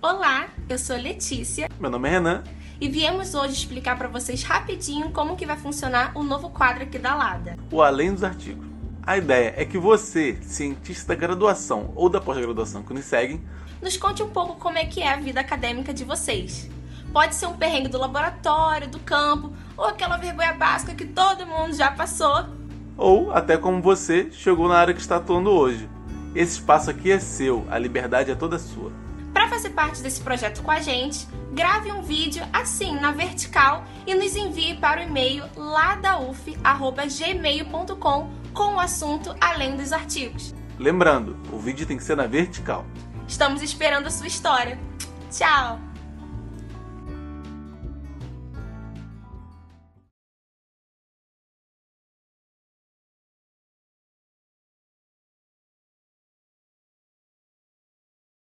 Olá, eu sou Letícia. Meu nome é Renan. E viemos hoje explicar para vocês rapidinho como que vai funcionar o novo quadro aqui da Lada. O Além dos Artigos. A ideia é que você, cientista da graduação ou da pós-graduação que nos seguem, nos conte um pouco como é que é a vida acadêmica de vocês. Pode ser um perrengue do laboratório, do campo, ou aquela vergonha básica que todo mundo já passou. Ou até como você chegou na área que está atuando hoje. Esse espaço aqui é seu, a liberdade é toda sua. Para fazer parte desse projeto com a gente, grave um vídeo assim na vertical e nos envie para o e-mail ladauf@gmail.com com o assunto além dos artigos. Lembrando, o vídeo tem que ser na vertical. Estamos esperando a sua história. Tchau!